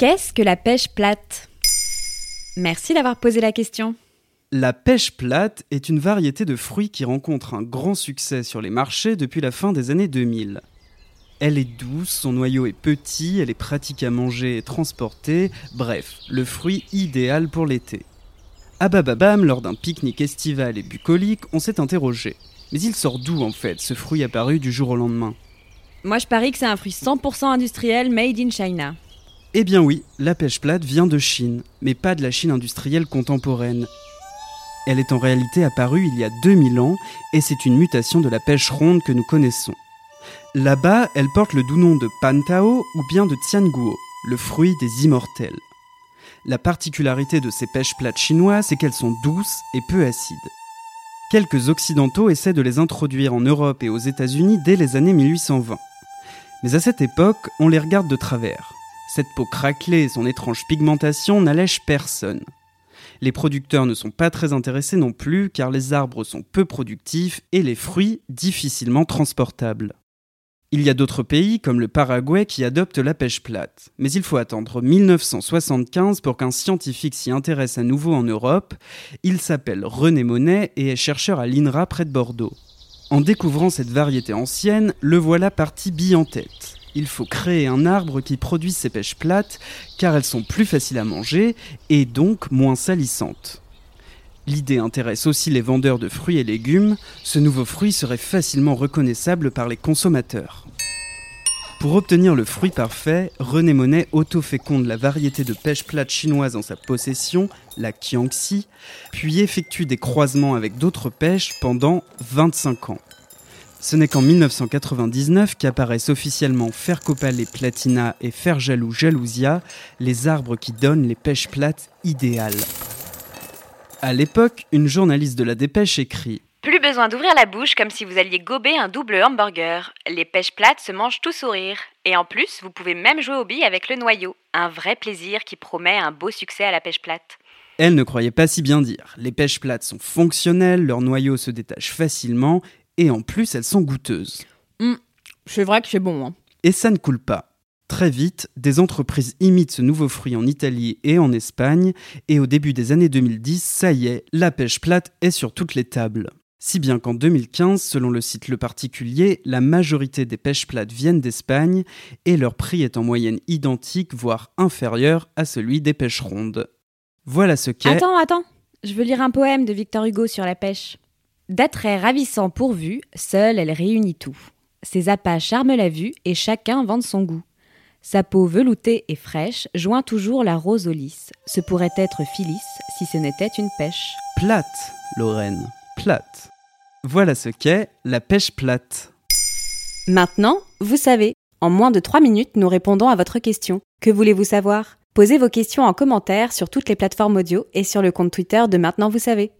Qu'est-ce que la pêche plate? Merci d'avoir posé la question. La pêche plate est une variété de fruits qui rencontre un grand succès sur les marchés depuis la fin des années 2000. Elle est douce, son noyau est petit, elle est pratique à manger et transporter, bref, le fruit idéal pour l'été. À Bababam, lors d'un pique-nique estival et bucolique, on s'est interrogé. Mais il sort d'où en fait, ce fruit apparu du jour au lendemain? Moi je parie que c'est un fruit 100% industriel made in China. Eh bien oui, la pêche plate vient de Chine, mais pas de la Chine industrielle contemporaine. Elle est en réalité apparue il y a 2000 ans et c'est une mutation de la pêche ronde que nous connaissons. Là-bas, elle porte le doux nom de Pantao ou bien de Tianguo, le fruit des immortels. La particularité de ces pêches plates chinoises, c'est qu'elles sont douces et peu acides. Quelques occidentaux essaient de les introduire en Europe et aux États-Unis dès les années 1820. Mais à cette époque, on les regarde de travers. Cette peau craquelée et son étrange pigmentation n'allègent personne. Les producteurs ne sont pas très intéressés non plus car les arbres sont peu productifs et les fruits difficilement transportables. Il y a d'autres pays, comme le Paraguay, qui adoptent la pêche plate. Mais il faut attendre 1975 pour qu'un scientifique s'y intéresse à nouveau en Europe. Il s'appelle René Monet et est chercheur à l'INRA près de Bordeaux. En découvrant cette variété ancienne, le voilà parti bille en tête. Il faut créer un arbre qui produise ces pêches plates, car elles sont plus faciles à manger et donc moins salissantes. L'idée intéresse aussi les vendeurs de fruits et légumes, ce nouveau fruit serait facilement reconnaissable par les consommateurs. Pour obtenir le fruit parfait, René Monet auto-féconde la variété de pêche plate chinoise en sa possession, la Kiangxi, puis effectue des croisements avec d'autres pêches pendant 25 ans. Ce n'est qu'en 1999 qu'apparaissent officiellement Fercopale Platina et Ferjalou Jalousia, les arbres qui donnent les pêches plates idéales. À l'époque, une journaliste de la dépêche écrit Plus besoin d'ouvrir la bouche comme si vous alliez gober un double hamburger. Les pêches plates se mangent tout sourire. Et en plus, vous pouvez même jouer aux billes avec le noyau. Un vrai plaisir qui promet un beau succès à la pêche plate. Elle ne croyait pas si bien dire. Les pêches plates sont fonctionnelles, leur noyau se détache facilement, et en plus elles sont goûteuses. Hum, c'est vrai que c'est bon. Hein. Et ça ne coule pas. Très vite, des entreprises imitent ce nouveau fruit en Italie et en Espagne, et au début des années 2010, ça y est, la pêche plate est sur toutes les tables. Si bien qu'en 2015, selon le site Le Particulier, la majorité des pêches plates viennent d'Espagne, et leur prix est en moyenne identique, voire inférieur à celui des pêches rondes. Voilà ce qu'est... Attends, attends, je veux lire un poème de Victor Hugo sur la pêche. D'attraits ravissants pourvu, seule elle réunit tout. Ses appâts charment la vue et chacun vante son goût. Sa peau veloutée et fraîche joint toujours la rose au lys. Ce pourrait être Phyllis si ce n'était une pêche. Plate, Lorraine, plate. Voilà ce qu'est la pêche plate. Maintenant, vous savez. En moins de 3 minutes, nous répondons à votre question. Que voulez-vous savoir? Posez vos questions en commentaire sur toutes les plateformes audio et sur le compte Twitter de Maintenant vous savez.